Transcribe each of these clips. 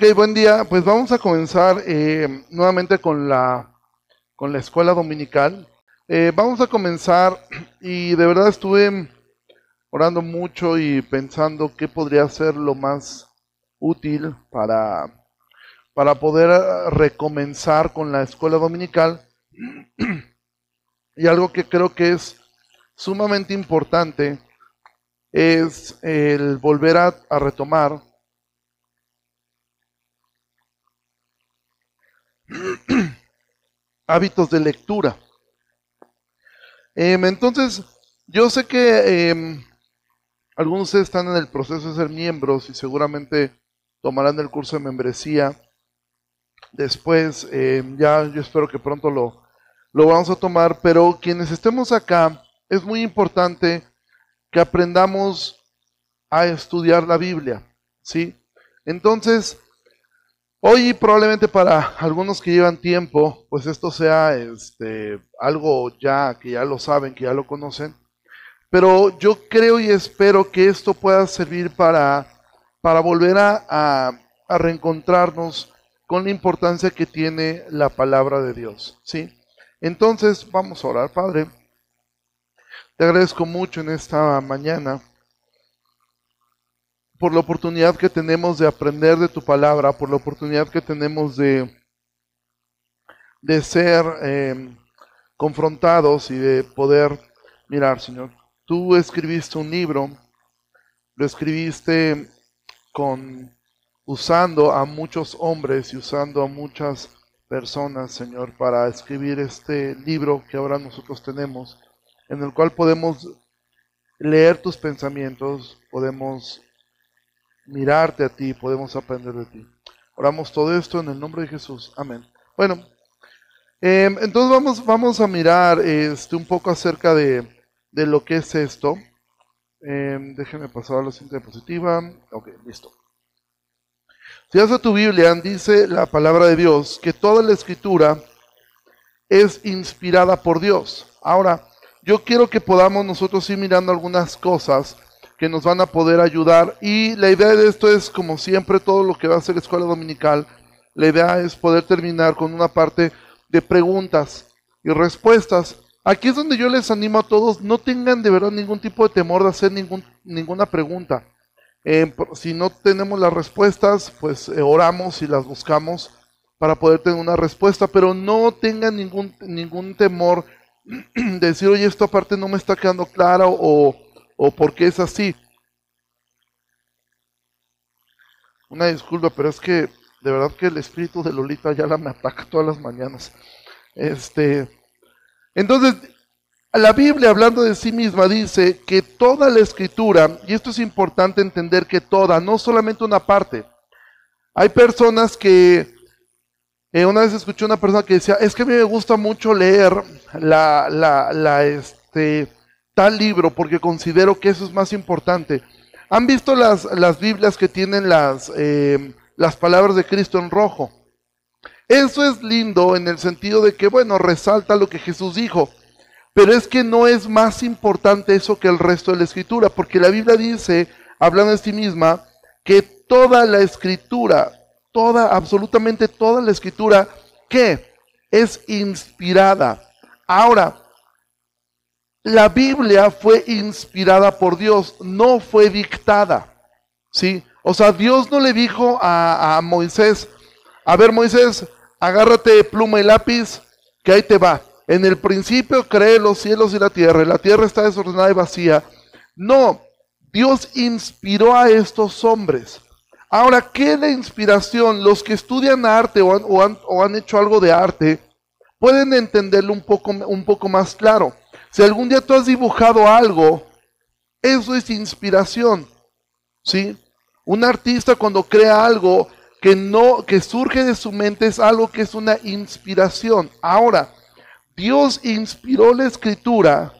Ok, buen día. Pues vamos a comenzar eh, nuevamente con la, con la escuela dominical. Eh, vamos a comenzar y de verdad estuve orando mucho y pensando qué podría ser lo más útil para, para poder eh, recomenzar con la escuela dominical. Y algo que creo que es sumamente importante es el volver a, a retomar hábitos de lectura. Em, entonces, yo sé que em, algunos de ustedes están en el proceso de ser miembros y seguramente tomarán el curso de membresía. Después, em, ya yo espero que pronto lo, lo vamos a tomar, pero quienes estemos acá, es muy importante que aprendamos a estudiar la Biblia, ¿sí? Entonces, Hoy probablemente para algunos que llevan tiempo, pues esto sea este, algo ya que ya lo saben, que ya lo conocen. Pero yo creo y espero que esto pueda servir para, para volver a, a, reencontrarnos con la importancia que tiene la palabra de Dios. ¿sí? Entonces vamos a orar, Padre. Te agradezco mucho en esta mañana por la oportunidad que tenemos de aprender de tu palabra, por la oportunidad que tenemos de, de ser em, confrontados y de poder mirar, Señor. Tú escribiste un libro, lo escribiste con usando a muchos hombres y usando a muchas personas, Señor, para escribir este libro que ahora nosotros tenemos, en el cual podemos leer tus pensamientos, podemos mirarte a ti, podemos aprender de ti. Oramos todo esto en el nombre de Jesús. Amén. Bueno, em, entonces vamos, vamos a mirar este, un poco acerca de, de lo que es esto. Eh, déjenme pasar a la siguiente diapositiva. Ok, listo. Si hace tu Biblia, dice la palabra de Dios que toda la escritura es inspirada por Dios. Ahora, yo quiero que podamos nosotros ir mirando algunas cosas que nos van a poder ayudar. Y la idea de esto es, como siempre, todo lo que va a ser escuela dominical, la idea es poder terminar con una parte de preguntas y respuestas. Aquí es donde yo les animo a todos, no tengan de verdad ningún tipo de temor de hacer ningún, ninguna pregunta. Eh, si no tenemos las respuestas, pues eh, oramos y las buscamos para poder tener una respuesta, pero no tengan ningún, ningún temor de decir, oye, esta parte no me está quedando clara o, o por qué es así. Una disculpa, pero es que de verdad que el espíritu de Lolita ya la me ataca todas las mañanas. Este, entonces, la Biblia hablando de sí misma dice que toda la escritura, y esto es importante entender que toda, no solamente una parte. Hay personas que, eh, una vez escuché una persona que decía, es que a mí me gusta mucho leer la, la, la, este, tal libro porque considero que eso es más importante. ¿Han visto las, las Biblias que tienen las, eh, las palabras de Cristo en rojo? Eso es lindo en el sentido de que, bueno, resalta lo que Jesús dijo, pero es que no es más importante eso que el resto de la escritura, porque la Biblia dice, hablando de sí misma, que toda la escritura, toda, absolutamente toda la escritura, ¿qué? Es inspirada. Ahora, la Biblia fue inspirada por Dios, no fue dictada. ¿Sí? O sea, Dios no le dijo a, Moisés, a ver Moisés, agárrate pluma y lápiz, que ahí te va. En el principio cree los cielos y la tierra, y la tierra está desordenada y vacía. No, Dios inspiró a estos hombres. Ahora, ¿qué de inspiración? Los que estudian arte o han, o han hecho algo de arte pueden entenderlo un poco, un poco más claro. Si algún día tú has dibujado algo, eso es inspiración. ¿Sí? Un artista cuando crea algo que no que surge de su mente es algo que es una inspiración. Ahora, Dios inspiró la escritura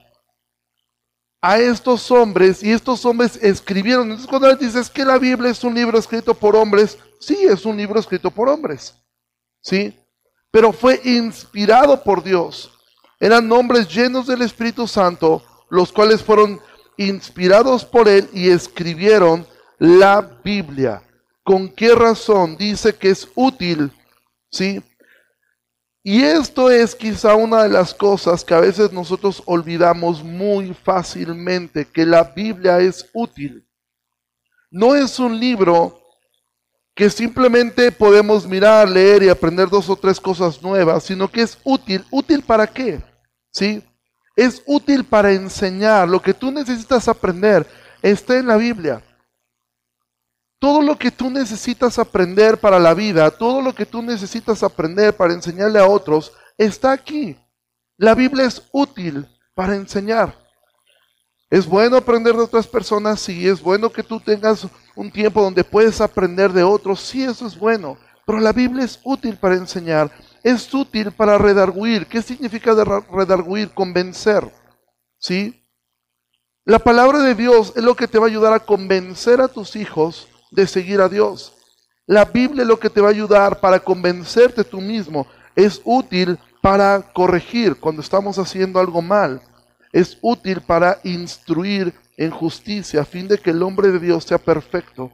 a estos hombres y estos hombres escribieron. Entonces cuando él dice que la Biblia es un libro escrito por hombres, sí, es un libro escrito por hombres. ¿Sí? Pero fue inspirado por Dios. Eran hombres llenos del Espíritu Santo, los cuales fueron inspirados por él y escribieron la Biblia. con qué razón dice que es útil, ¿sí? Y esto es quizá una de las cosas que a veces nosotros olvidamos muy fácilmente, que la Biblia es útil. No es un libro que simplemente podemos mirar, leer y aprender dos o tres cosas nuevas, sino que es útil. ¿Útil para qué? ¿Sí? Es útil para enseñar. Lo que tú necesitas aprender está en la Biblia. Todo lo que tú necesitas aprender para la vida, todo lo que tú necesitas aprender para enseñarle a otros, está aquí. La Biblia es útil para enseñar. Es bueno aprender de otras personas, sí, es bueno que tú tengas un tiempo donde puedes aprender de otros, sí, eso es bueno. Pero la Biblia es útil para enseñar, es útil para redarguir. ¿Qué significa redarguir? Convencer. ¿Sí? La palabra de Dios es lo que te va a ayudar a convencer a tus hijos de seguir a Dios. La Biblia es lo que te va a ayudar para convencerte tú mismo. Es útil para corregir cuando estamos haciendo algo mal. Es útil para instruir en justicia a fin de que el hombre de Dios sea perfecto,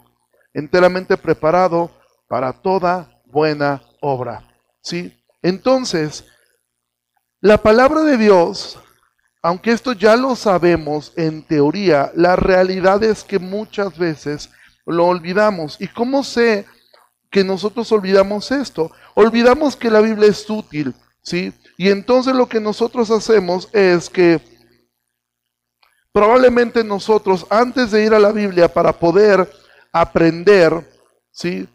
enteramente preparado para toda buena obra. ¿Sí? Entonces, la palabra de Dios, aunque esto ya lo sabemos en teoría, la realidad es que muchas veces lo olvidamos. ¿Y cómo sé que nosotros olvidamos esto? Olvidamos que la Biblia es útil, ¿sí? Y entonces lo que nosotros hacemos es que probablemente nosotros, antes de ir a la Biblia para poder aprender, ¿sí?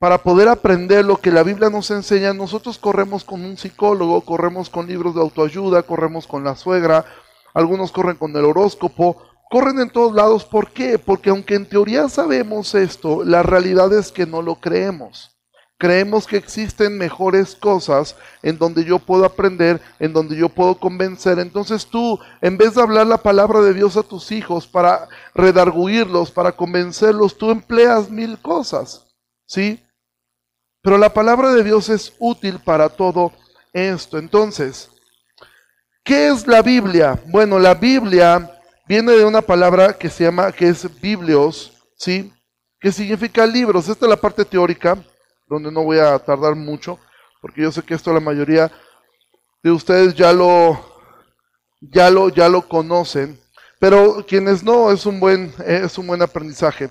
Para poder aprender lo que la Biblia nos enseña, nosotros corremos con un psicólogo, corremos con libros de autoayuda, corremos con la suegra, algunos corren con el horóscopo, corren en todos lados. ¿Por qué? Porque aunque en teoría sabemos esto, la realidad es que no lo creemos. Creemos que existen mejores cosas en donde yo puedo aprender, en donde yo puedo convencer. Entonces tú, en vez de hablar la palabra de Dios a tus hijos para redarguirlos, para convencerlos, tú empleas mil cosas. ¿Sí? Pero la palabra de Dios es útil para todo esto. Entonces, ¿qué es la Biblia? Bueno, la Biblia viene de una palabra que se llama, que es biblios, ¿sí? Que significa libros. Esta es la parte teórica, donde no voy a tardar mucho, porque yo sé que esto la mayoría de ustedes ya lo, ya lo, ya lo conocen, pero quienes no, es un buen, es un buen aprendizaje.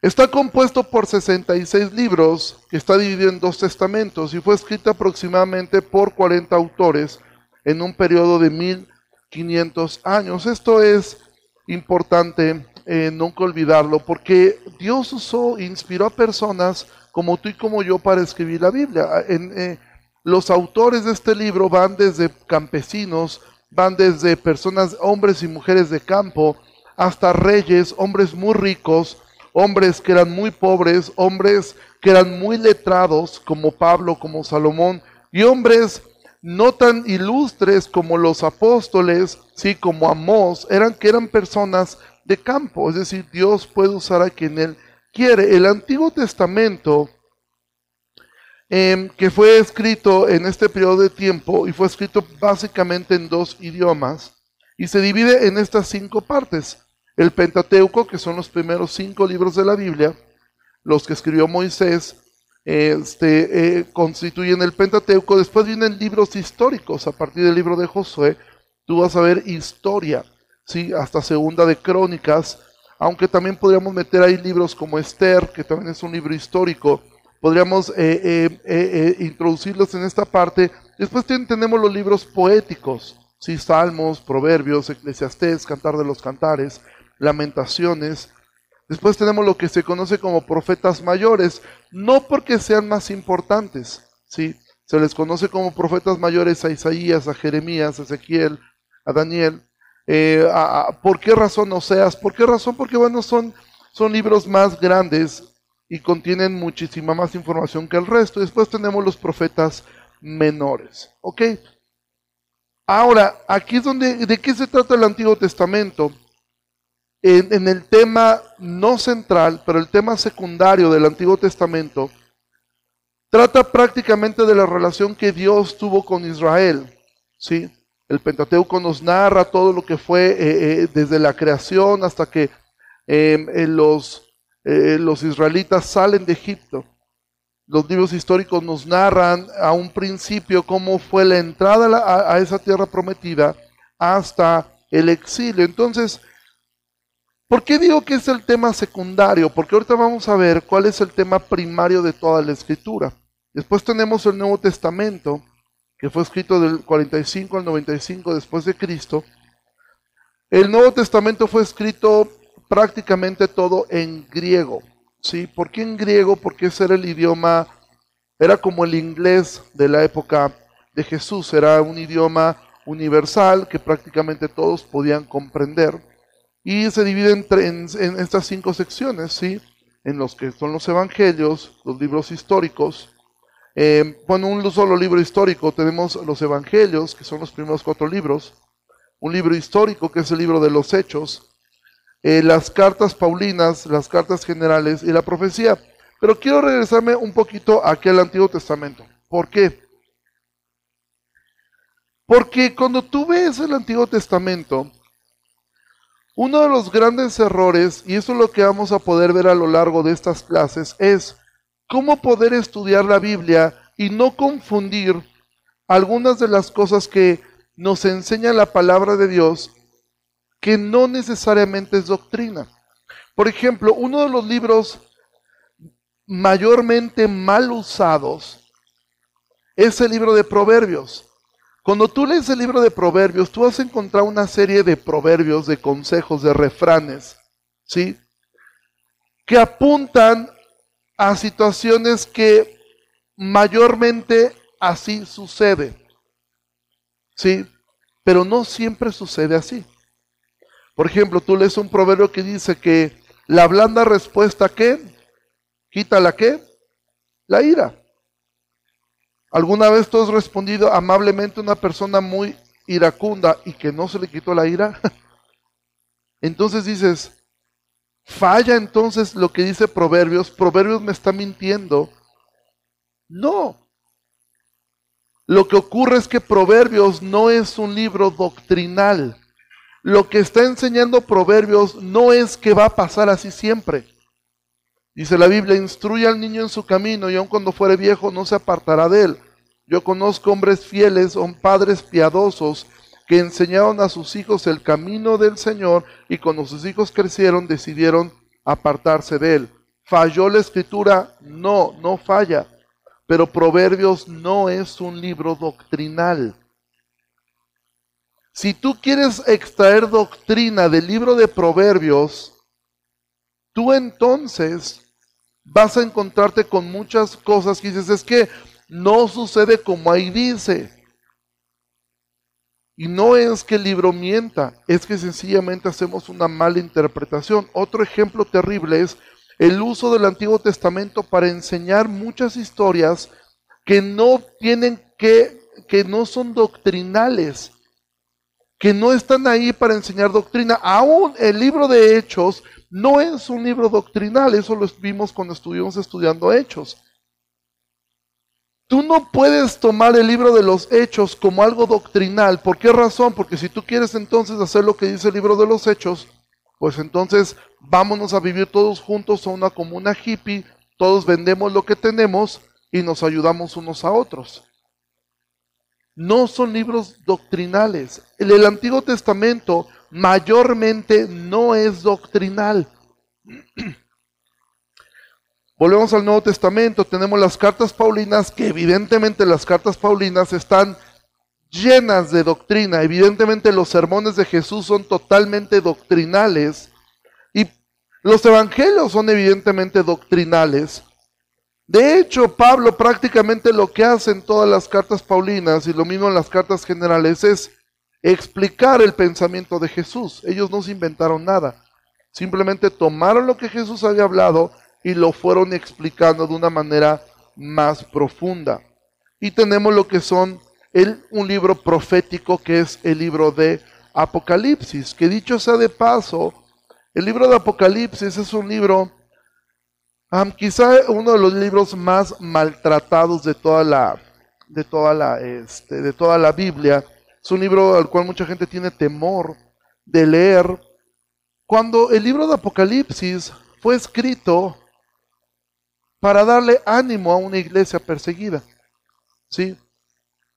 Está compuesto por 66 libros, que está dividido en dos testamentos y fue escrito aproximadamente por 40 autores en un periodo de mil 500 años. Esto es importante eh, nunca olvidarlo, porque Dios usó, inspiró a personas como tú y como yo para escribir la Biblia. En, eh, los autores de este libro van desde campesinos, van desde personas, hombres y mujeres de campo, hasta reyes, hombres muy ricos, hombres que eran muy pobres, hombres que eran muy letrados, como Pablo, como Salomón, y hombres no tan ilustres como los apóstoles, sí, como Amós, eran que eran personas de campo, es decir, Dios puede usar a quien él quiere. El Antiguo Testamento, em, que fue escrito en este periodo de tiempo y fue escrito básicamente en dos idiomas, y se divide en estas cinco partes. El Pentateuco, que son los primeros cinco libros de la Biblia, los que escribió Moisés, este, eh, constituyen el Pentateuco. Después vienen libros históricos. A partir del libro de Josué, tú vas a ver historia, ¿sí? hasta segunda de Crónicas. Aunque también podríamos meter ahí libros como Esther, que también es un libro histórico. Podríamos eh, eh, introducirlos en esta parte. Después tenemos los libros poéticos, ¿sí? Salmos, Proverbios, Eclesiastés, Cantar de los Cantares, Lamentaciones, Después tenemos lo que se conoce como profetas mayores, no porque sean más importantes, ¿sí? Se les conoce como profetas mayores a Isaías, a Jeremías, a Ezequiel, a Daniel. Eh, ¿Por qué razón no seas? ¿Por qué razón? Porque bueno, son, son libros más grandes y contienen muchísima más información que el resto. Después tenemos los profetas menores, ¿ok? Ahora, aquí es donde, ¿de qué se trata el Antiguo Testamento? en, el tema no central, pero el tema secundario del Antiguo Testamento, trata prácticamente de la relación que Dios tuvo con Israel. ¿sí? El Pentateuco nos narra todo lo que fue eh, eh, desde la creación hasta que em, los, eh, los israelitas salen de Egipto. Los libros históricos nos narran a un principio cómo fue la entrada a, a esa tierra prometida hasta el exilio. Entonces, ¿por qué digo que es el tema secundario? Porque ahorita vamos a ver cuál es el tema primario de toda la escritura. Después tenemos el Nuevo Testamento, que fue escrito del 45 al 95 después de Cristo. El Nuevo Testamento fue escrito prácticamente todo en griego. ¿sí? ¿Por qué en griego? Porque ese era el idioma, era como el inglés de la época de Jesús, era un idioma universal que prácticamente todos podían comprender. Y se divide en, en, estas cinco secciones, ¿sí? en los que son los evangelios, los libros históricos. Eh, bueno, un solo libro histórico tenemos los evangelios, que son los primeros cuatro libros. Un libro histórico, que es el libro de los hechos. Eh, las cartas paulinas, las cartas generales y la profecía. Pero quiero regresarme un poquito aquí al Antiguo Testamento. ¿Por qué? Porque cuando tú ves el Antiguo Testamento, uno de los grandes errores, y eso es lo que vamos a poder ver a lo largo de estas clases, es cómo poder estudiar la Biblia y no confundir algunas de las cosas que nos enseña la palabra de Dios que no necesariamente es doctrina. Por ejemplo, uno de los libros mayormente mal usados es el libro de Proverbios. Cuando tú lees el libro de Proverbios, tú vas a encontrar una serie de proverbios, de consejos, de refranes, ¿sí? Que apuntan a situaciones que mayormente así sucede, ¿sí? Pero no siempre sucede así. Por ejemplo, tú lees un proverbio que dice que la blanda respuesta, ¿qué? ¿Quita la qué? La ira. ¿Alguna vez tú has respondido amablemente a una persona muy iracunda y que no se le quitó la ira? Entonces dices, falla entonces lo que dice Proverbios, Proverbios me está mintiendo. No. Lo que ocurre es que Proverbios no es un libro doctrinal lo que está enseñando Proverbios no es que va a pasar así siempre. Dice la Biblia, instruye al niño en su camino y aun cuando fuere viejo no se apartará de él. Yo conozco hombres fieles, son padres piadosos que enseñaron a sus hijos el camino del Señor y cuando sus hijos crecieron decidieron apartarse de él. ¿Falló la escritura? No, no falla. Pero Proverbios no es un libro doctrinal. Si tú quieres extraer doctrina del libro de Proverbios, tú entonces vas a encontrarte con muchas cosas que dices, es que no sucede como ahí dice. Y no es que el libro mienta, es que sencillamente hacemos una mala interpretación. Otro ejemplo terrible es el uso del Antiguo Testamento para enseñar muchas historias que no tienen que, que no son doctrinales que no están ahí para enseñar doctrina. Aún el libro de Hechos no es un libro doctrinal, eso lo vimos cuando estuvimos estudiando Hechos. Tú no puedes tomar el libro de los Hechos como algo doctrinal. ¿Por qué razón? Porque si tú quieres entonces hacer lo que dice el libro de los Hechos, pues entonces vámonos a vivir todos juntos a una comuna hippie, todos vendemos lo que tenemos y nos ayudamos unos a otros no son libros doctrinales. El, el Antiguo Testamento mayormente no es doctrinal. Volvemos al Nuevo Testamento, tenemos las cartas paulinas, que evidentemente las cartas paulinas están llenas de doctrina. Evidentemente los sermones de Jesús son totalmente doctrinales y los evangelios son evidentemente doctrinales. De hecho, Pablo prácticamente lo que hace en todas las cartas paulinas y lo mismo en las cartas generales es explicar el pensamiento de Jesús. Ellos no se inventaron nada. Simplemente tomaron lo que Jesús había hablado y lo fueron explicando de una manera más profunda. Y tenemos lo que son el, un libro profético que es el libro de Apocalipsis, que dicho sea de paso, el libro de Apocalipsis es un libro quizá uno de los libros más maltratados de toda la, de toda la, este, de toda la Biblia. Es un libro al cual mucha gente tiene temor de leer. Cuando el libro de Apocalipsis fue escrito para darle ánimo a una iglesia perseguida. ¿Sí?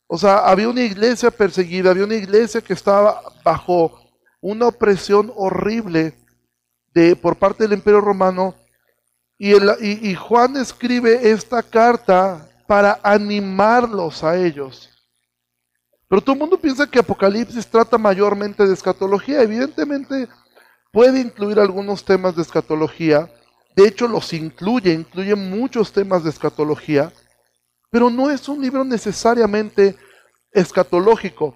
O sea, había una iglesia perseguida, había una iglesia que estaba bajo una opresión horrible de, por parte del imperio romano. Y, y Juan escribe esta carta para animarlos a ellos. Pero todo el mundo piensa que Apocalipsis trata mayormente de escatología. Evidentemente puede incluir algunos temas de escatología. De hecho, los incluye, incluye muchos temas de escatología. Pero no es un libro necesariamente escatológico.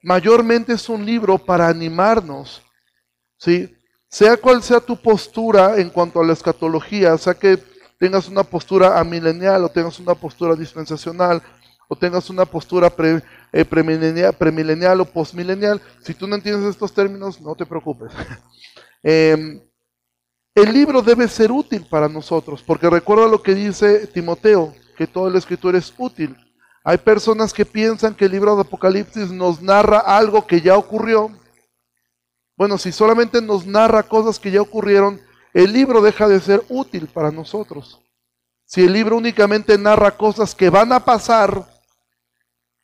Mayormente es un libro para animarnos. ¿sí? Sea cual sea tu postura en cuanto a la escatología, sea que tengas una postura amilenial o tengas una postura dispensacional o tengas una postura eh, premilenial, o postmilenial, si tú no entiendes estos términos, no te preocupes. Em, el libro debe ser útil para nosotros, porque recuerda lo que dice Timoteo, que toda la escritura es útil. Hay personas que piensan que el libro de Apocalipsis nos narra algo que ya ocurrió. Bueno, si solamente nos narra cosas que ya ocurrieron, el libro deja de ser útil para nosotros. Si el libro únicamente narra cosas que van a pasar,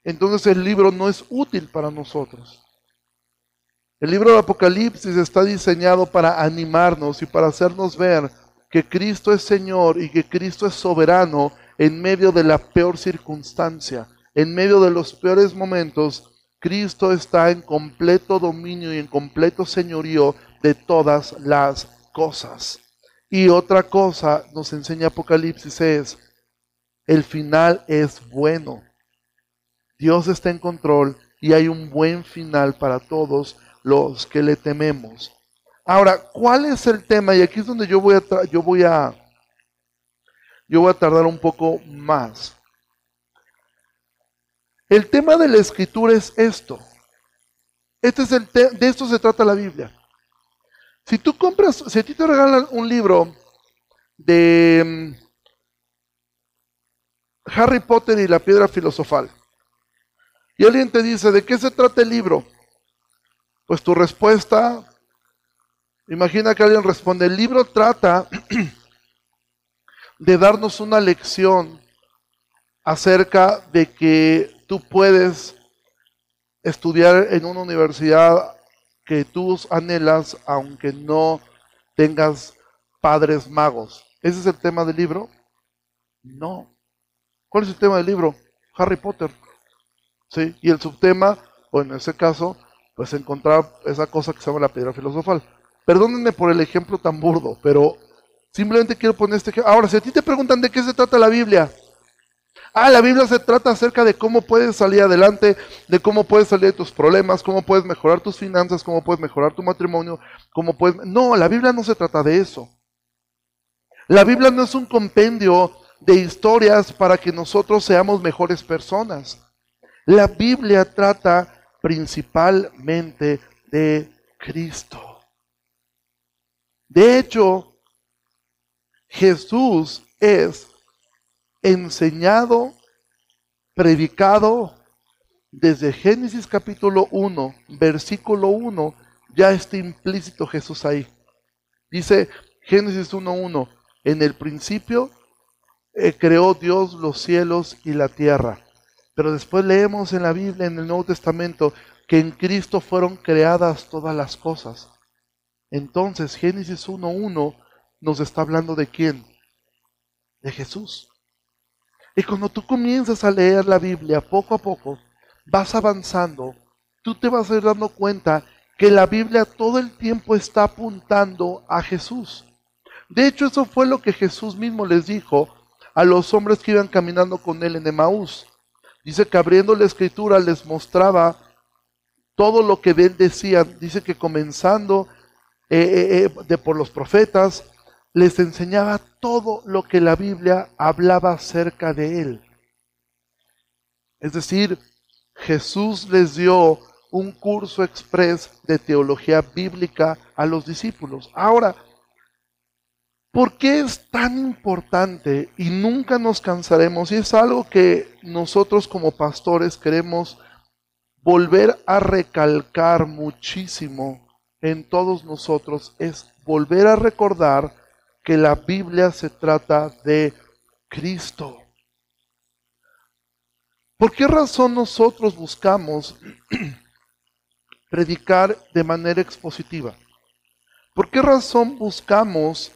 entonces el libro no es útil para nosotros. El libro de Apocalipsis está diseñado para animarnos y para hacernos ver que Cristo es Señor y que Cristo es soberano en medio de la peor circunstancia, en medio de los peores momentos. Cristo está en completo dominio y en completo señorío de todas las cosas. Y otra cosa nos enseña Apocalipsis es, el final es bueno. Dios está en control y hay un buen final para todos los que le tememos. Ahora, ¿cuál es el tema? Y aquí es donde yo voy a, yo voy a, yo voy a tardar un poco más. El tema de la escritura es esto. Este es el de esto se trata la Biblia. Si tú compras, si a ti te regalan un libro de mm, Harry Potter y la piedra filosofal, y alguien te dice, ¿de qué se trata el libro? Pues tu respuesta, imagina que alguien responde, el libro trata de darnos una lección acerca de que tú puedes estudiar en una universidad que tú anhelas aunque no tengas padres magos. ¿Ese es el tema del libro? No. ¿Cuál es el tema del libro? Harry Potter. ¿sí? Y el subtema, o en ese caso, pues encontrar esa cosa que se llama la piedra filosofal. Perdónenme por el ejemplo tan burdo, pero simplemente quiero poner este ejemplo. Ahora, si a ti te preguntan de qué se trata la Biblia, Ah, la Biblia se trata acerca de cómo puedes salir adelante, de cómo puedes salir de tus problemas, cómo puedes mejorar tus finanzas, cómo puedes mejorar tu matrimonio, cómo puedes... No, la Biblia no se trata de eso. La Biblia no es un compendio de historias para que nosotros seamos mejores personas. La Biblia trata principalmente de Cristo. De hecho, Jesús es enseñado, predicado desde Génesis capítulo 1, versículo 1, ya está implícito Jesús ahí. Dice Génesis 1.1, en el principio eh, creó Dios los cielos y la tierra. Pero después leemos en la Biblia, en el Nuevo Testamento, que en Cristo fueron creadas todas las cosas. Entonces, Génesis 1.1 nos está hablando de quién? De Jesús. Y cuando tú comienzas a leer la Biblia poco a poco, vas avanzando, tú te vas a ir dando cuenta que la Biblia todo el tiempo está apuntando a Jesús. De hecho, eso fue lo que Jesús mismo les dijo a los hombres que iban caminando con él en Emaús. Dice que abriendo la escritura les mostraba todo lo que él decía. Dice que comenzando eh, eh, eh, de por los profetas, les enseñaba todo lo que la Biblia hablaba acerca de él. Es decir, Jesús les dio un curso express de teología bíblica a los discípulos. Ahora, ¿Por qué es tan importante y nunca nos cansaremos? Y es algo que nosotros como pastores queremos volver a recalcar muchísimo en todos nosotros, es volver a recordar que la Biblia se trata de Cristo. ¿Por qué razón nosotros buscamos predicar de manera expositiva? ¿Por qué razón buscamos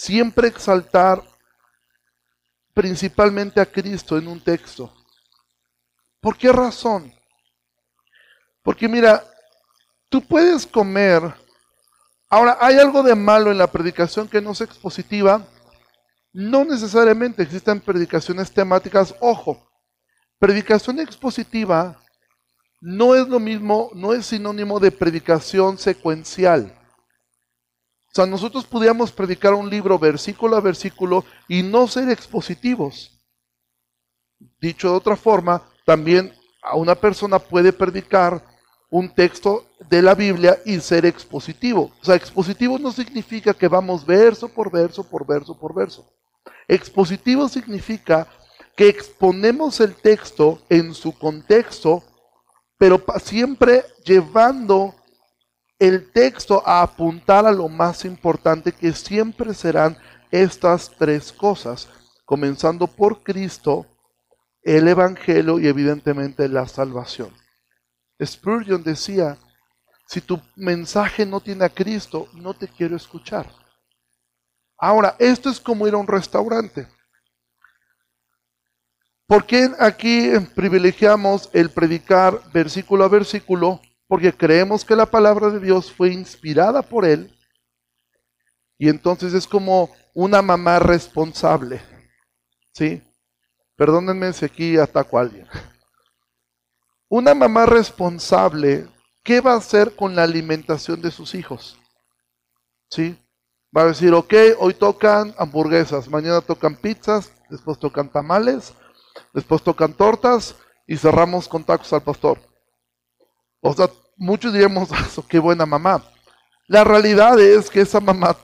siempre exaltar principalmente a Cristo en un texto? ¿Por qué razón? Porque mira, tú puedes comer. Ahora, ¿hay algo de malo en la predicación que no es expositiva? No necesariamente existen predicaciones temáticas. Ojo, predicación expositiva no es lo mismo, no es sinónimo de predicación secuencial. O sea, nosotros podríamos predicar un libro versículo a versículo y no ser expositivos. Dicho de otra forma, también a una persona puede predicar un texto de la Biblia y ser expositivo. O sea, expositivo no significa que vamos verso por verso, por verso, por verso. Expositivo significa que exponemos el texto en su contexto, pero siempre llevando el texto a apuntar a lo más importante que siempre serán estas tres cosas, comenzando por Cristo, el Evangelio y evidentemente la salvación. Spurgeon decía, si tu mensaje no tiene a Cristo, no te quiero escuchar. Ahora, esto es como ir a un restaurante. ¿Por qué aquí privilegiamos el predicar versículo a versículo? Porque creemos que la palabra de Dios fue inspirada por Él. Y entonces es como una mamá responsable. ¿Sí? Perdónenme si aquí ataco a alguien. Una mamá responsable, ¿qué va a hacer con la alimentación de sus hijos? ¿Sí? Va a decir, ok, hoy tocan hamburguesas, mañana tocan pizzas, después tocan tamales, después tocan tortas y cerramos con tacos al pastor. O sea, muchos diríamos, ah, qué buena mamá. La realidad es que esa mamá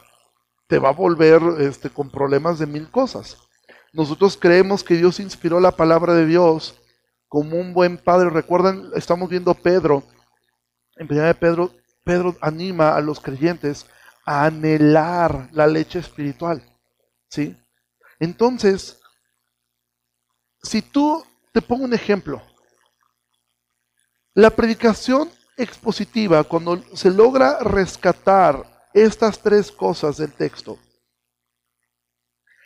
te va a volver este, con problemas de mil cosas. Nosotros creemos que Dios inspiró la palabra de Dios como un buen padre. Recuerden, estamos viendo Pedro. En primera de Pedro, Pedro anima a los creyentes anhelar la leche espiritual. ¿Sí? Entonces, si tú, te pongo un ejemplo, la predicación expositiva, cuando se logra rescatar estas tres cosas del texto,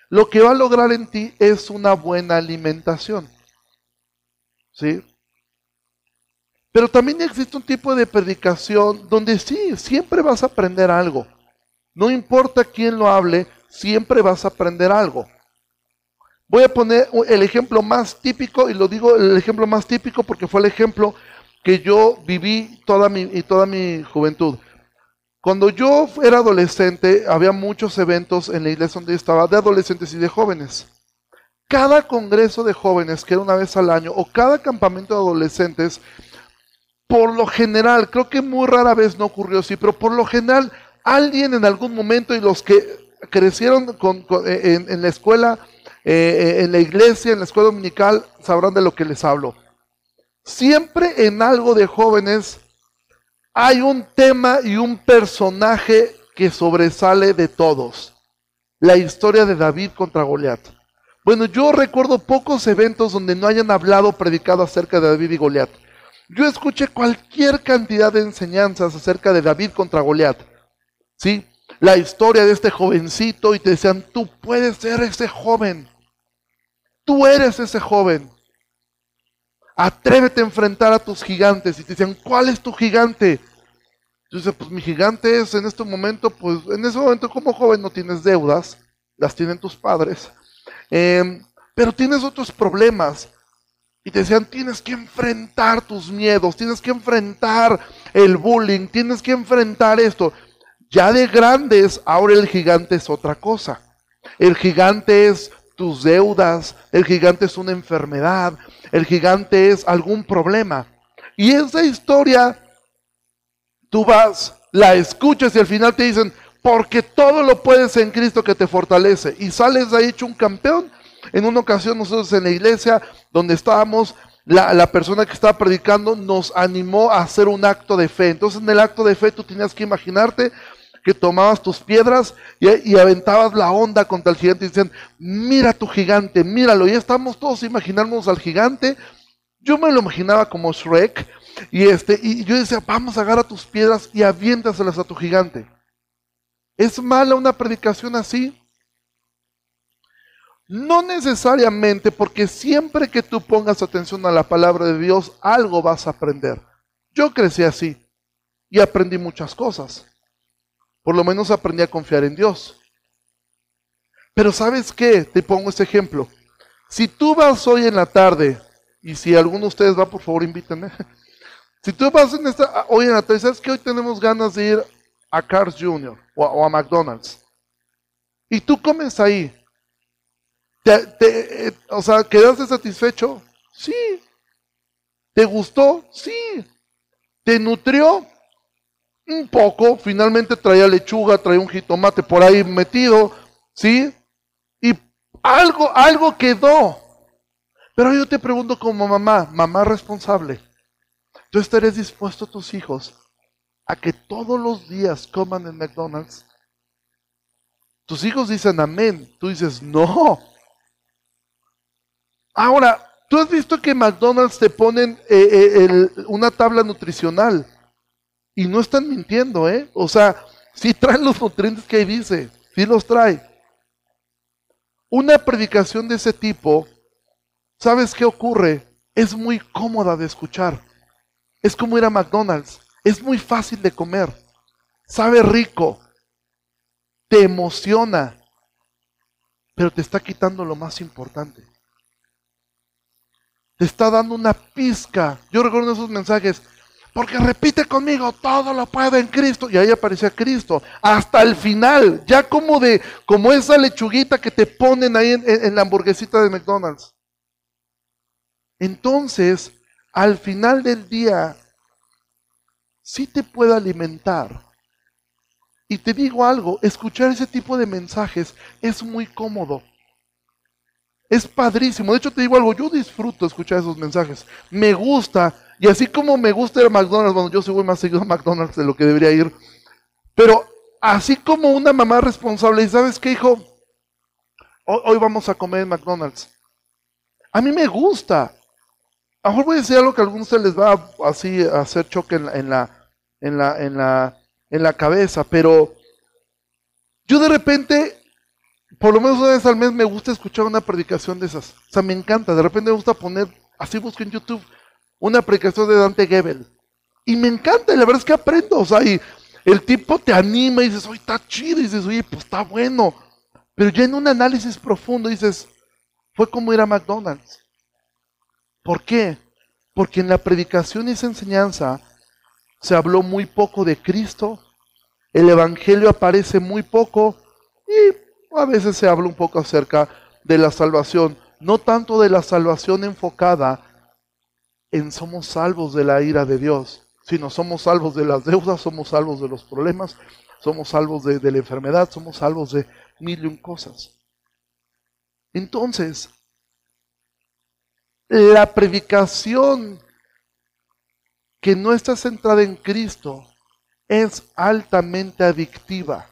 lo que va a lograr en ti es una buena alimentación. ¿Sí? Pero también existe un tipo de predicación donde sí, siempre vas a aprender algo. No importa quién lo hable, siempre vas a aprender algo. Voy a poner el ejemplo más típico, y lo digo el ejemplo más típico porque fue el ejemplo que yo viví toda mi, toda mi juventud. Cuando yo era adolescente, había muchos eventos en la iglesia donde estaba de adolescentes y de jóvenes. Cada congreso de jóvenes, que era una vez al año, o cada campamento de adolescentes, por lo general, creo que muy rara vez no ocurrió así, pero por lo general alguien en algún momento y los que crecieron eh, en, la escuela, eh, eh, en la iglesia, en la escuela dominical, sabrán de lo que les hablo. Siempre en algo de jóvenes hay un tema y un personaje que sobresale de todos. La historia de David contra Goliat. Bueno, yo recuerdo pocos eventos donde no hayan hablado, predicado acerca de David y Goliat. Yo escuché cualquier cantidad de enseñanzas acerca de David contra Goliat. ¿sí? La historia de este jovencito y te decían, tú puedes ser ese joven. Tú eres ese joven. Atrévete a enfrentar a tus gigantes. Y te decían, ¿cuál es tu gigante? Yo decía, pues mi gigante es en este momento, pues en ese momento como joven no tienes deudas, las tienen tus padres, em, pero tienes otros problemas. Y te decían, tienes que enfrentar tus miedos, tienes que enfrentar el bullying, tienes que enfrentar esto. Ya de grandes, ahora el gigante es otra cosa. El gigante es tus deudas, el gigante es una enfermedad, el gigante es algún problema. Y esa historia, tú vas, la escuchas y al final te dicen, porque todo lo puedes en Cristo que te fortalece. Y sales de ahí hecho un campeón. En una ocasión nosotros en la iglesia donde estábamos, la, la, persona que estaba predicando nos animó a hacer un acto de fe. Entonces en el acto de fe tú tenías que imaginarte que tomabas tus piedras y, aventabas la onda contra el gigante y decían, mira tu gigante, míralo. Y estamos todos imaginándonos al gigante. Yo me lo imaginaba como Shrek. Y, este, y yo decía, vamos a agarrar tus piedras y aviéntaselas a tu gigante. ¿Es mala una predicación así? No necesariamente, porque siempre que tú pongas atención a la palabra de Dios, algo vas a aprender. Yo crecí así y aprendí muchas cosas. Por lo menos aprendí a confiar en Dios. Pero ¿sabes qué? Te pongo este ejemplo. Si tú vas hoy en la tarde, y si alguno de ustedes va, por favor invítenme. Si tú vas en esta, hoy en la tarde, ¿sabes que hoy tenemos ganas de ir a Cars Jr. o a McDonald's? Y tú comes ahí ¿Te, eh, o sea, ¿quedaste satisfecho? Sí. ¿Te gustó? Sí. ¿Te nutrió? Un poco. Finalmente traía lechuga, traía un jitomate por ahí metido. ¿Sí? Y algo, algo quedó. Pero yo te pregunto como mamá, mamá responsable, ¿tú estarías dispuesto a tus hijos a que todos los días coman en McDonald's? Tus hijos dicen amén, tú dices no. Ahora, tú has visto que McDonald's te ponen eh, eh, una tabla nutricional y no están mintiendo, ¿eh? O sea, si traen los nutrientes que ahí dice, sí los trae. Una predicación de ese tipo, ¿sabes qué ocurre? Es muy cómoda de escuchar. Es como ir a McDonald's. Es muy fácil de comer. Sabe rico. Te emociona. Pero te está quitando lo más importante te está dando una pizca. Yo recuerdo esos mensajes, porque repite conmigo, todo lo puedo en Cristo. Y ahí aparecía Cristo, hasta el final, ya como de, como esa lechuguita que te ponen ahí en, la hamburguesita de McDonald's. Entonces, al final del día, sí te puede alimentar. Y te digo algo, escuchar ese tipo de mensajes es muy cómodo. Es padrísimo. De hecho, te digo algo, yo disfruto escuchar esos mensajes. Me gusta. Y así como me gusta ir a McDonald's, bueno, yo soy más seguido a McDonald's de lo que debería ir. Pero así como una mamá responsable, ¿y sabes qué, hijo? Hoy, vamos a comer en McDonald's. A mí me gusta. A lo mejor voy a decir algo que a algunos les va así a hacer choque en la, en la, en la, en la, en la cabeza, pero yo de repente por lo menos una vez al mes me gusta escuchar una predicación de esas. O sea, me encanta. De repente me gusta poner, así busco en YouTube, una predicación de Dante Gebel. Y me encanta, y la verdad es que aprendo. O sea, y el tipo te anima y dices, oye, está chido. Y dices, oye, pues está bueno. Pero ya en un análisis profundo dices, fue como ir a McDonald's. ¿Por qué? Porque en la predicación y esa enseñanza se habló muy poco de Cristo, el Evangelio aparece muy poco y a veces se habla un poco acerca de la salvación, no tanto de la salvación enfocada somos salvos de la ira de Dios, sino somos salvos de las deudas, somos salvos de los problemas, somos salvos de, la enfermedad, somos salvos de mil y un cosas. Entonces, la predicación que no está centrada en Cristo es altamente adictiva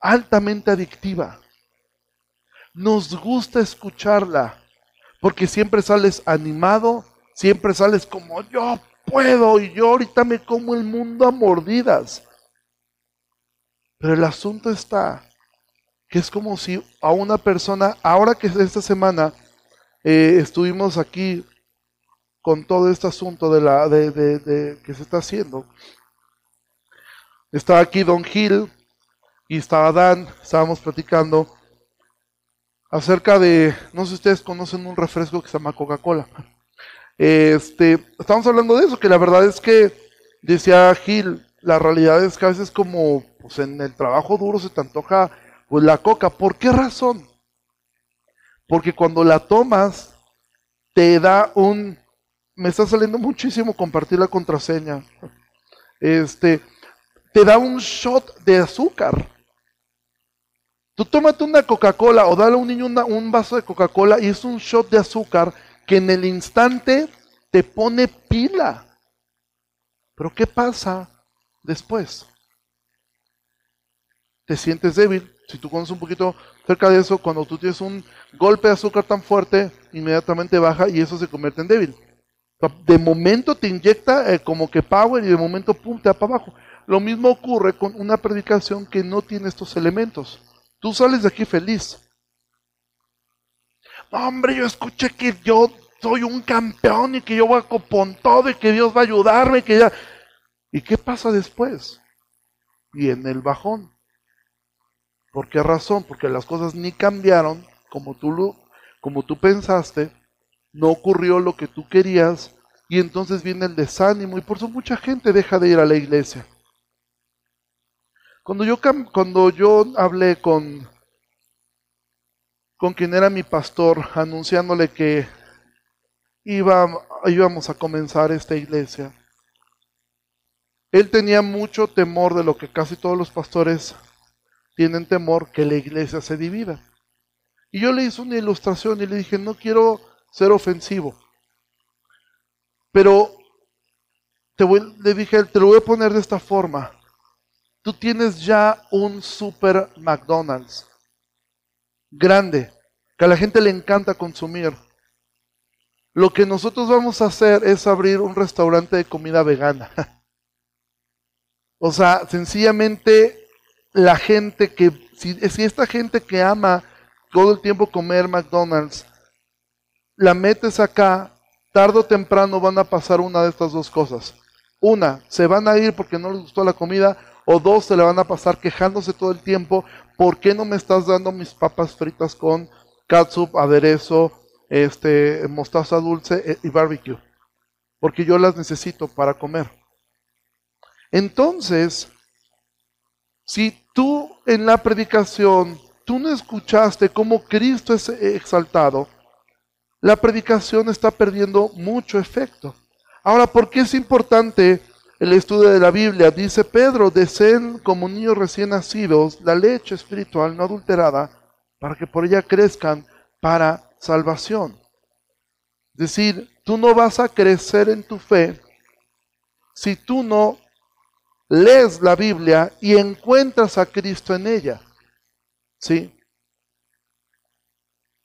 altamente adictiva. Nos gusta escucharla porque siempre sales animado, siempre sales como yo puedo y yo ahorita me como el mundo a mordidas. Pero el asunto está que es como si a una persona, ahora que esta semana eh, estuvimos aquí con todo este asunto de la de, de, que se está haciendo, estaba aquí Don Gil y estaba Dan, estábamos platicando acerca de, no sé si ustedes conocen un refresco que se llama Coca-Cola. Este, estamos hablando de eso, que la verdad es que, decía Gil, la realidad es que a veces como pues en el trabajo duro se te antoja pues la coca. ¿Por qué razón? Porque cuando la tomas, te da un... Me está saliendo muchísimo compartir la contraseña. Este, te da un shot de azúcar. Tú tómate una Coca-Cola o dale a un niño un vaso de Coca-Cola y es un shot de azúcar que en el instante te pone pila. Pero ¿qué pasa después? te sientes débil. Si tú conoces un poquito cerca de eso, cuando tú tienes un golpe de azúcar tan fuerte, inmediatamente baja y eso se convierte en débil. De momento te inyecta eh, como que power y de momento pum, te para abajo. Lo mismo ocurre con una predicación que no tiene estos elementos. Tú sales de aquí feliz. hombre, yo escuché que yo soy un campeón y que yo voy a con todo y que Dios va a ayudarme. Que ya... ¿Y qué pasa después? Y en el bajón. ¿Por qué razón? Porque las cosas ni cambiaron como tú, como tú pensaste, no ocurrió lo que tú querías y entonces viene el desánimo y por eso mucha gente deja de ir a la iglesia. Cuando yo, cuando yo hablé con, con quien era mi pastor anunciándole que iba, íbamos a comenzar esta iglesia, él tenía mucho temor de lo que casi todos los pastores tienen temor, que la iglesia se divida. Y yo le hice una ilustración y le dije, no quiero ser ofensivo, pero te le dije, te lo voy a poner de esta forma. Tú tienes ya un super McDonald's grande, que a la gente le encanta consumir. Lo que nosotros vamos a hacer es abrir un restaurante de comida vegana. o sea, sencillamente la gente que, si, esta gente que ama todo el tiempo comer McDonald's, la metes acá, tarde o temprano van a pasar una de estas dos cosas. Una, se van a ir porque no les gustó la comida, o dos, se le van a pasar quejándose todo el tiempo, ¿por qué no me estás dando mis papas fritas con catsup, aderezo, este, mostaza dulce eh, y barbecue? Porque yo las necesito para comer. Entonces, si tú en la predicación, tú no escuchaste cómo Cristo es exaltado, la predicación está perdiendo mucho efecto. Ahora, ¿por qué es importante el estudio de la Biblia? Dice Pedro, deseen como niños recién nacidos la leche espiritual no adulterada para que por ella crezcan para salvación. Es decir, tú no vas a crecer en tu fe si tú no lees la Biblia y encuentras a Cristo en ella. ¿Sí?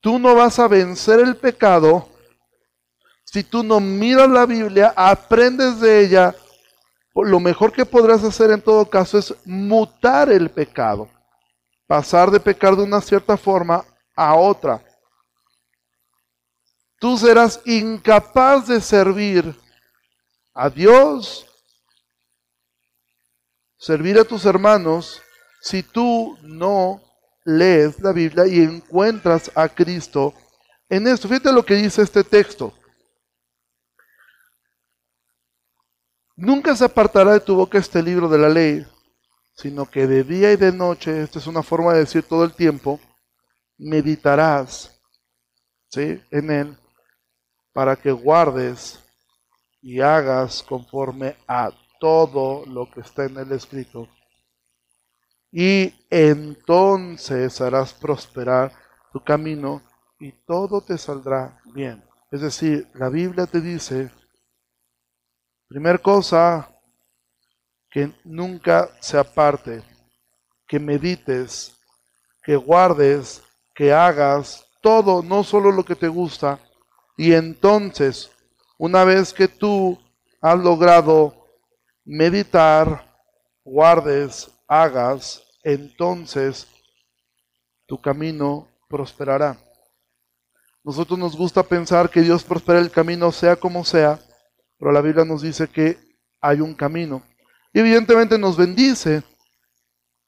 Tú no vas a vencer el pecado si tú no miras la Biblia, aprendes de ella. Lo mejor que podrás hacer en todo caso es mutar el pecado, pasar de pecar de una cierta forma a otra. Tú serás incapaz de servir a Dios servir a tus hermanos si tú no lees la Biblia y encuentras a Cristo en esto. Fíjate lo que dice este texto. Nunca se apartará de tu boca este libro de la ley, sino que de día y de noche, esta es una forma de decir todo el tiempo, meditarás en él para que guardes y hagas conforme a todo lo que está en el escrito. Y entonces harás prosperar tu camino y todo te saldrá bien. Es decir, la Biblia te dice, primer cosa, que nunca se aparte, que medites, que guardes, que hagas todo, no solo lo que te gusta. Y entonces, una vez que tú has logrado meditar, guardes, hagas, entonces tu camino prosperará. Nosotros nos gusta pensar que Dios prospera el camino sea como sea, pero la Biblia nos dice que hay un camino. Y evidentemente nos bendice.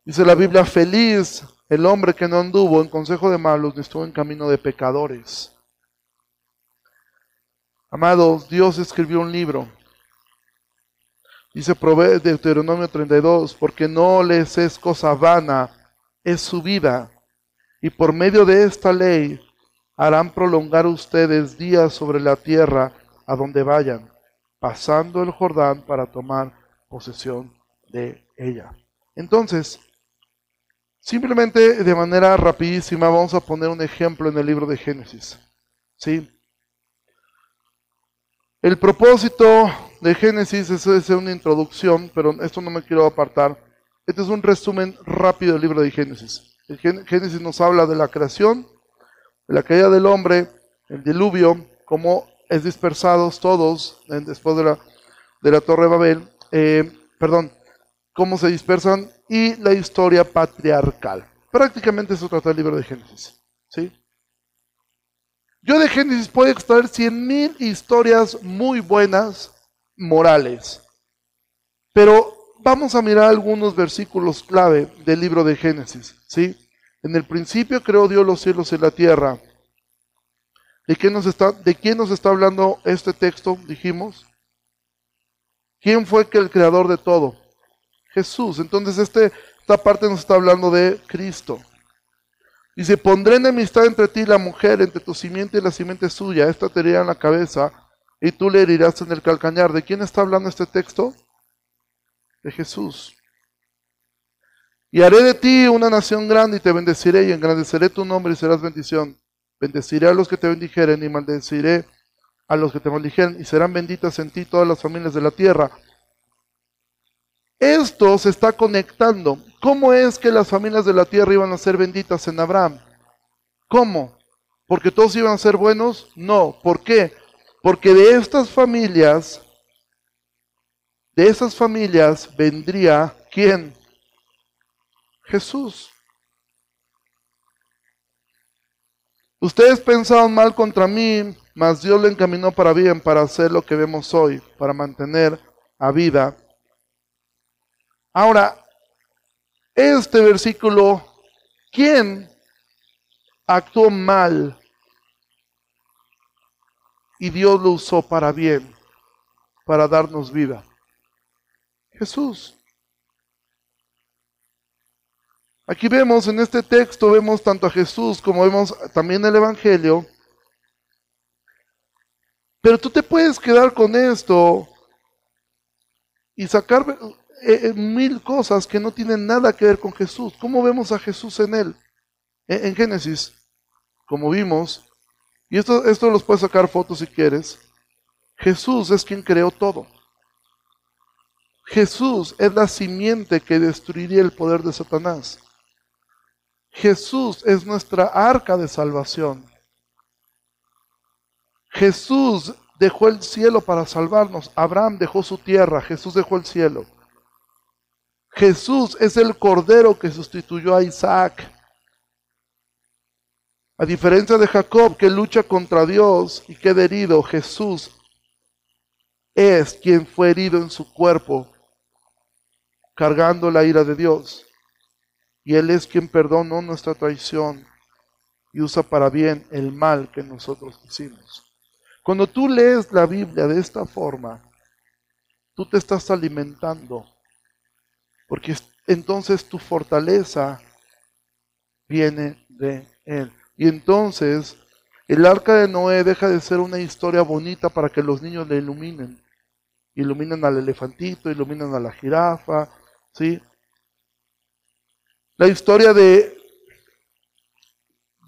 Dice la Biblia, feliz el hombre que no anduvo en consejo de malos ni estuvo en camino de pecadores. Amados, Dios escribió un libro Dice Deuteronomio 32, porque no les es cosa vana, es su vida. Y por medio de esta ley harán prolongar ustedes días sobre la tierra a donde vayan, pasando el Jordán para tomar posesión de ella. Entonces, simplemente de manera rapidísima vamos a poner un ejemplo en el libro de Génesis. ¿Sí? El propósito de Génesis es, una introducción, pero esto no me quiero apartar Este es un resumen rápido del libro de Génesis. El Génesis nos habla de la creación, de la caída del hombre, el diluvio, cómo es dispersados todos después de la, de la Torre de Babel, eh, perdón, cómo se dispersan y la historia patriarcal. Prácticamente eso trata el libro de Génesis. ¿sí? Yo de Génesis puedo extraer cien mil historias muy buenas, morales. Pero vamos a mirar algunos versículos clave del libro de Génesis. ¿sí? En el principio creó Dios los cielos y la tierra. ¿De, qué nos está, ¿De quién nos está hablando este texto? Dijimos. ¿Quién fue que el creador de todo? Jesús. Entonces este, esta parte nos está hablando de Cristo. Dice, pondré enemistad entre ti y la mujer, entre tu simiente y la simiente suya. Esta te herirá en la cabeza y tú le herirás en el calcañar. ¿De quién está hablando este texto? De Jesús. Y haré de ti una nación grande y te bendeciré y engrandeceré tu nombre y serás bendición. Bendeciré a los que te bendijeren y maldeciré a los que te maldijeren y serán benditas en ti todas las familias de la tierra. Esto se está conectando. ¿Cómo es que las familias de la tierra iban a ser benditas en Abraham? ¿Cómo? ¿Porque todos iban a ser buenos? No. ¿Por qué? Porque de estas familias, de esas familias vendría ¿quién? Jesús. Ustedes pensaban mal contra mí, mas Dios lo encaminó para bien, para hacer lo que vemos hoy, para mantener a vida Ahora, este versículo, ¿quién actuó mal y Dios lo usó para bien, para darnos vida? Jesús. Aquí vemos en este texto, vemos tanto a Jesús como vemos también el Evangelio. Pero tú te puedes quedar con esto y sacar eh, eh, mil cosas que no tienen nada que ver con Jesús. ¿Cómo vemos a Jesús en él? En, Génesis, como vimos, y esto, esto los puedes sacar fotos si quieres, Jesús es quien creó todo. Jesús es la simiente que destruiría el poder de Satanás. Jesús es nuestra arca de salvación. Jesús dejó el cielo para salvarnos. Abraham dejó su tierra, Jesús dejó el cielo. Jesús es el cordero que sustituyó a Isaac. A diferencia de Jacob que lucha contra Dios y queda herido, Jesús es quien fue herido en su cuerpo, cargando la ira de Dios. Y Él es quien perdonó nuestra traición y usa para bien el mal que nosotros hicimos. Cuando tú lees la Biblia de esta forma, tú te estás alimentando porque entonces tu fortaleza viene de Él. Y entonces el arca de Noé deja de ser una historia bonita para que los niños le iluminen. Iluminan al elefantito, iluminan a la jirafa, ¿sí? La historia de,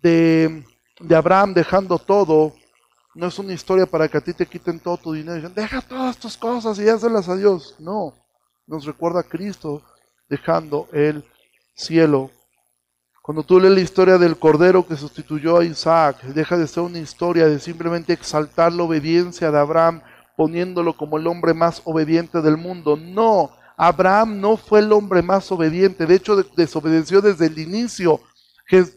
de, Abraham dejando todo no es una historia para que a ti te quiten todo tu dinero y deja todas tus cosas y hácelas a Dios. No, nos recuerda a Cristo dejando el cielo. Cuando tú lees la historia del cordero que sustituyó a Isaac, deja de ser una historia de simplemente exaltar la obediencia de Abraham, poniéndolo como el hombre más obediente del mundo. No, Abraham no fue el hombre más obediente, de hecho desobedeció desde el inicio.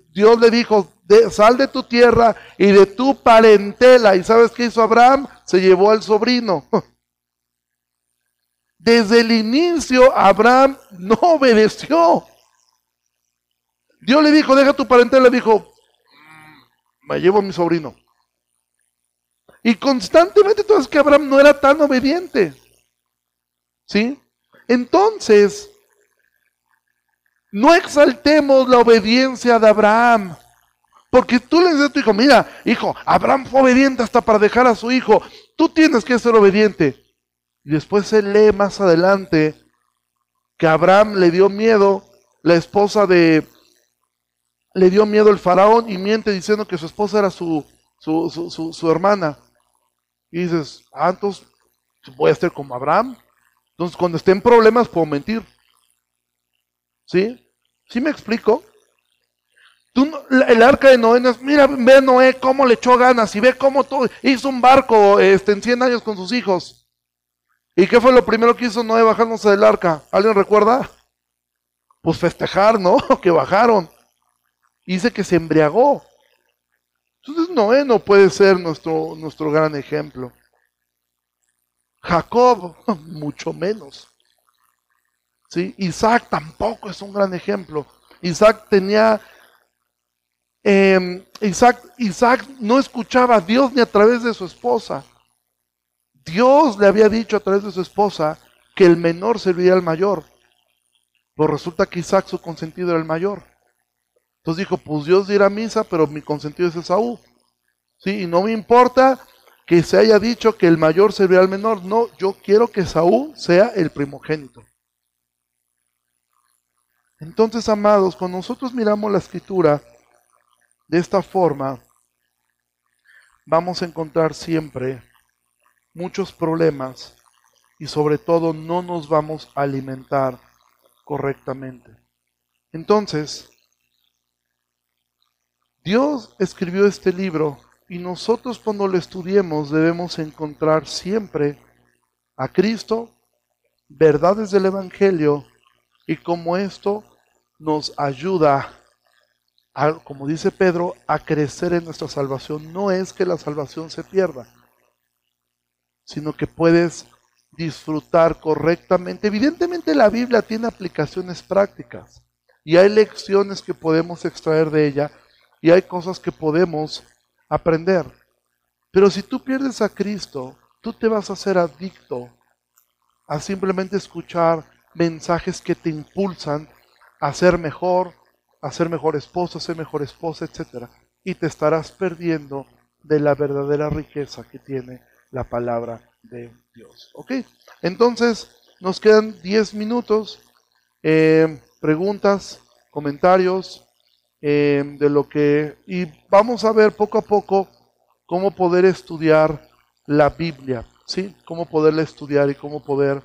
Dios le dijo, sal de tu tierra y de tu parentela. ¿Y sabes qué hizo Abraham? Se llevó al sobrino. Desde el inicio Abraham no obedeció. Dios le dijo, deja tu parentela, dijo, mm, me llevo a mi sobrino. Y constantemente tú que Abraham no era tan obediente. ¿Sí? Entonces, no exaltemos la obediencia de Abraham. Porque tú le dices a tu hijo, mira, hijo, Abraham fue obediente hasta para dejar a su hijo. Tú tienes que ser obediente. Y después se lee más adelante que Abraham le dio miedo, la esposa de, le dio miedo el faraón y miente diciendo que su esposa era su, su, su, hermana. Y dices, ah, entonces voy a estar como Abraham. Entonces cuando esté en problemas puedo mentir. ¿Sí? ¿Sí me explico? Tú, el arca de Noé, mira, ve Noé cómo le echó ganas y ve cómo todo, hizo un barco este, en 100 años con sus hijos. ¿Y qué fue lo primero que hizo Noé bajándose del arca? ¿Alguien recuerda? Pues festejar, ¿no? que bajaron. Dice que se embriagó. Entonces Noé no puede ser nuestro, nuestro gran ejemplo. Jacob, mucho menos. ¿Sí? Isaac tampoco es un gran ejemplo. Isaac tenía Em, Isaac, Isaac no escuchaba a Dios ni a través de su esposa. Dios le había dicho a través de su esposa que el menor serviría al mayor. Pues resulta que Isaac su consentido era el mayor. Entonces dijo, pues Dios dirá misa, pero mi consentido es Esaú. ¿Sí? Y no me importa que se haya dicho que el mayor servirá al menor. No, yo quiero que Esaú sea el primogénito. Entonces, amados, cuando nosotros miramos la escritura, de esta forma, vamos a encontrar siempre muchos problemas y sobre todo no nos vamos a alimentar correctamente. Entonces, Dios escribió este libro y nosotros cuando lo estudiemos debemos encontrar siempre a Cristo, verdades del Evangelio y cómo esto nos ayuda como dice Pedro, a crecer en nuestra salvación. No es que la salvación se pierda, sino que puedes disfrutar correctamente. Evidentemente la Biblia tiene aplicaciones prácticas y hay lecciones que podemos extraer de ella y hay cosas que podemos aprender. Pero si tú pierdes a Cristo, tú te vas a hacer adicto a simplemente escuchar mensajes que te impulsan a ser mejor, a ser mejor esposo, a ser mejor esposa, etc. Y te estarás perdiendo de la verdadera riqueza que tiene la palabra de Dios. ¿Ok? Entonces, nos quedan 10 minutos. Eh, preguntas, comentarios eh, de lo que... Y vamos a ver poco a poco cómo poder estudiar la Biblia, ¿sí? Cómo poderla estudiar y cómo poder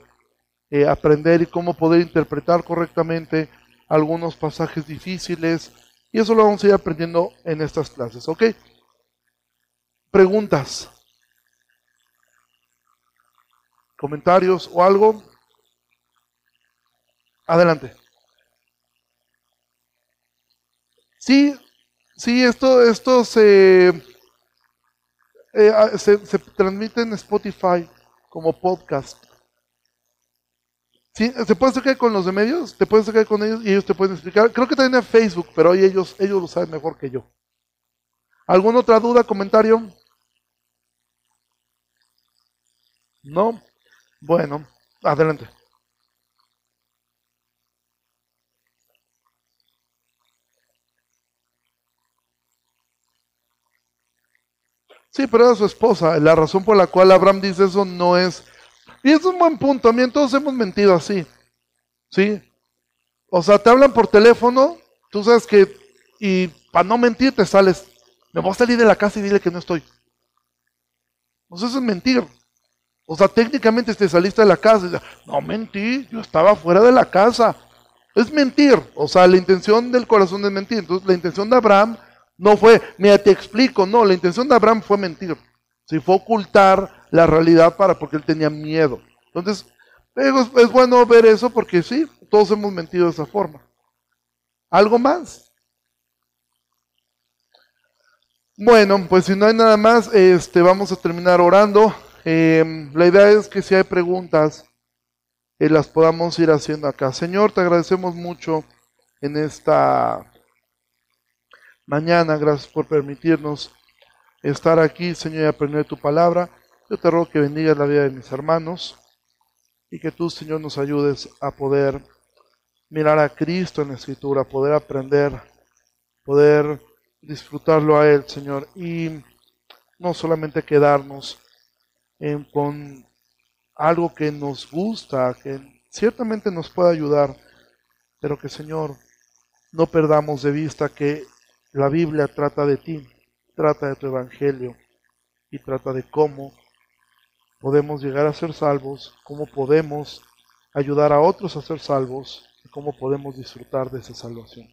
eh, aprender y cómo poder interpretar correctamente algunos pasajes difíciles, y eso lo vamos a ir aprendiendo en estas clases, ¿ok? Preguntas, comentarios o algo. Adelante. Sí, sí, esto, esto se, eh, se, se transmite en Spotify como podcast. Sí, se puede acercar con los de medios, te puedes acercar con ellos y ellos te pueden explicar. Creo que también en Facebook, pero hoy ellos, ellos lo saben mejor que yo. ¿Alguna otra duda, comentario? ¿No? Bueno, adelante. Sí, pero era su esposa. La razón por la cual Abraham dice eso no es y es un buen punto, también todos hemos mentido así. ¿Sí? O sea, te hablan por teléfono, tú sabes que, y para no mentir te sales, me voy a salir de la casa y dile que no estoy. Pues eso es mentir. O sea, técnicamente te saliste de la casa y no mentí, yo estaba fuera de la casa. Es mentir. O sea, la intención del corazón es mentir. Entonces, la intención de Abraham no fue, mira, te explico, no, la intención de Abraham fue mentir. Si fue ocultar la realidad para porque él tenía miedo. Entonces, es, bueno ver eso porque sí, todos hemos mentido de esa forma. ¿Algo más? Bueno, pues si no hay nada más, este, vamos a terminar orando. Em, la idea es que si hay preguntas, eh, las podamos ir haciendo acá. Señor, te agradecemos mucho en esta mañana. Gracias por permitirnos estar aquí, Señor, y aprender tu palabra. Yo te ruego que bendigas la vida de mis hermanos y que tú, Señor, nos ayudes a poder mirar a Cristo en la Escritura, poder aprender, poder disfrutarlo a Él, Señor, y no solamente quedarnos en, con algo que nos gusta, que ciertamente nos puede ayudar, pero que, Señor, no perdamos de vista que la Biblia trata de ti, trata de tu Evangelio y trata de cómo podemos llegar a ser salvos, cómo podemos ayudar a otros a ser salvos, cómo podemos disfrutar de esa salvación.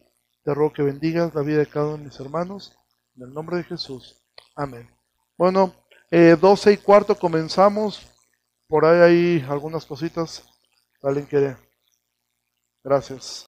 Te ruego que bendigas la vida de cada uno de mis hermanos. En el nombre de Jesús. Amén. Bueno, eh, 12 y cuarto comenzamos. Por ahí hay algunas cositas. ¿Alguien quiere? Gracias.